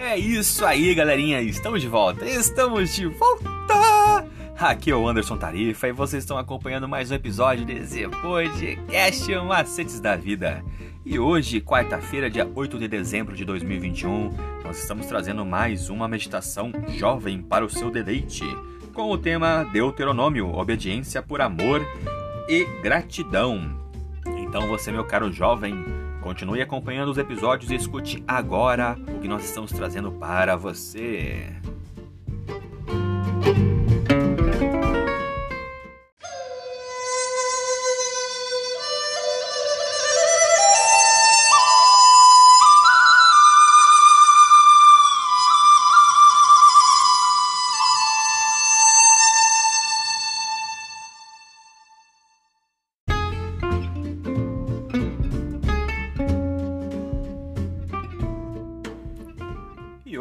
É isso aí, galerinha. Estamos de volta. Estamos de volta. Aqui é o Anderson Tarifa e vocês estão acompanhando mais um episódio desse podcast Macetes da Vida. E hoje, quarta-feira, dia 8 de dezembro de 2021, nós estamos trazendo mais uma meditação jovem para o seu deleite, com o tema Deuteronômio, obediência por amor e gratidão. Então, você, meu caro jovem, continue acompanhando os episódios e escute agora o que nós estamos trazendo para você.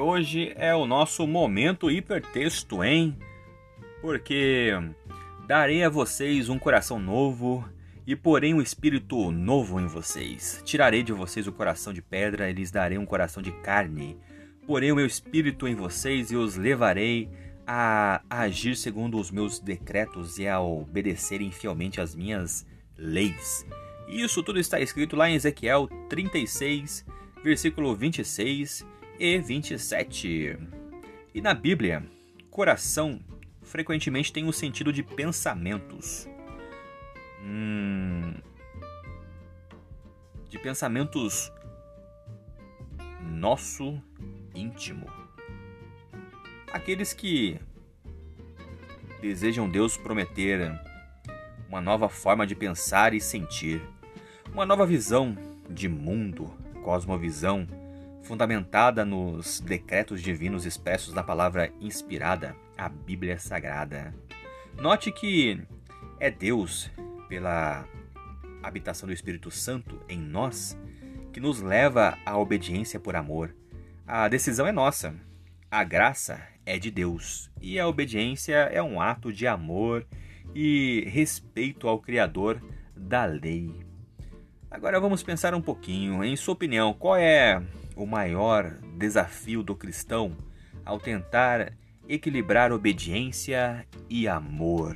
Hoje é o nosso momento hipertexto, hein? Porque darei a vocês um coração novo e porém um espírito novo em vocês. Tirarei de vocês o coração de pedra e lhes darei um coração de carne. Porém o meu espírito em vocês e os levarei a agir segundo os meus decretos e a obedecerem fielmente às minhas leis. Isso tudo está escrito lá em Ezequiel 36, versículo 26 e 27. E na Bíblia, coração frequentemente tem o sentido de pensamentos. Hum, de pensamentos nosso íntimo. Aqueles que desejam Deus prometer uma nova forma de pensar e sentir, uma nova visão de mundo, cosmovisão fundamentada nos decretos divinos expressos na palavra inspirada, a Bíblia Sagrada. Note que é Deus, pela habitação do Espírito Santo em nós, que nos leva à obediência por amor. A decisão é nossa, a graça é de Deus e a obediência é um ato de amor e respeito ao Criador da lei. Agora vamos pensar um pouquinho. Em sua opinião, qual é o maior desafio do cristão ao tentar equilibrar obediência e amor.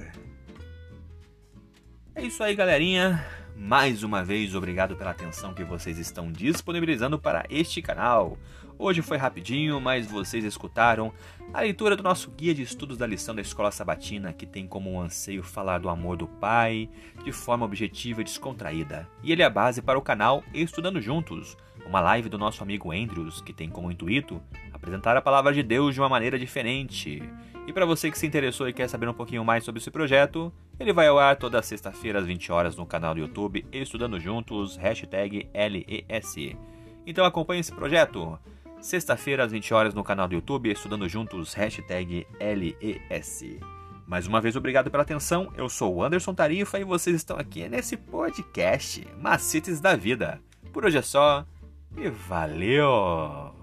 É isso aí, galerinha. Mais uma vez, obrigado pela atenção que vocês estão disponibilizando para este canal. Hoje foi rapidinho, mas vocês escutaram a leitura do nosso guia de estudos da lição da Escola Sabatina, que tem como anseio falar do amor do Pai de forma objetiva e descontraída. E ele é a base para o canal Estudando Juntos, uma live do nosso amigo Andrews, que tem como intuito apresentar a palavra de Deus de uma maneira diferente. E para você que se interessou e quer saber um pouquinho mais sobre esse projeto, ele vai ao ar toda sexta-feira às 20 horas no canal do YouTube Estudando Juntos, hashtag LES. Então acompanhe esse projeto. Sexta-feira às 20 horas no canal do YouTube Estudando Juntos, hashtag LES. Mais uma vez, obrigado pela atenção. Eu sou o Anderson Tarifa e vocês estão aqui nesse podcast Macetes da Vida. Por hoje é só e valeu!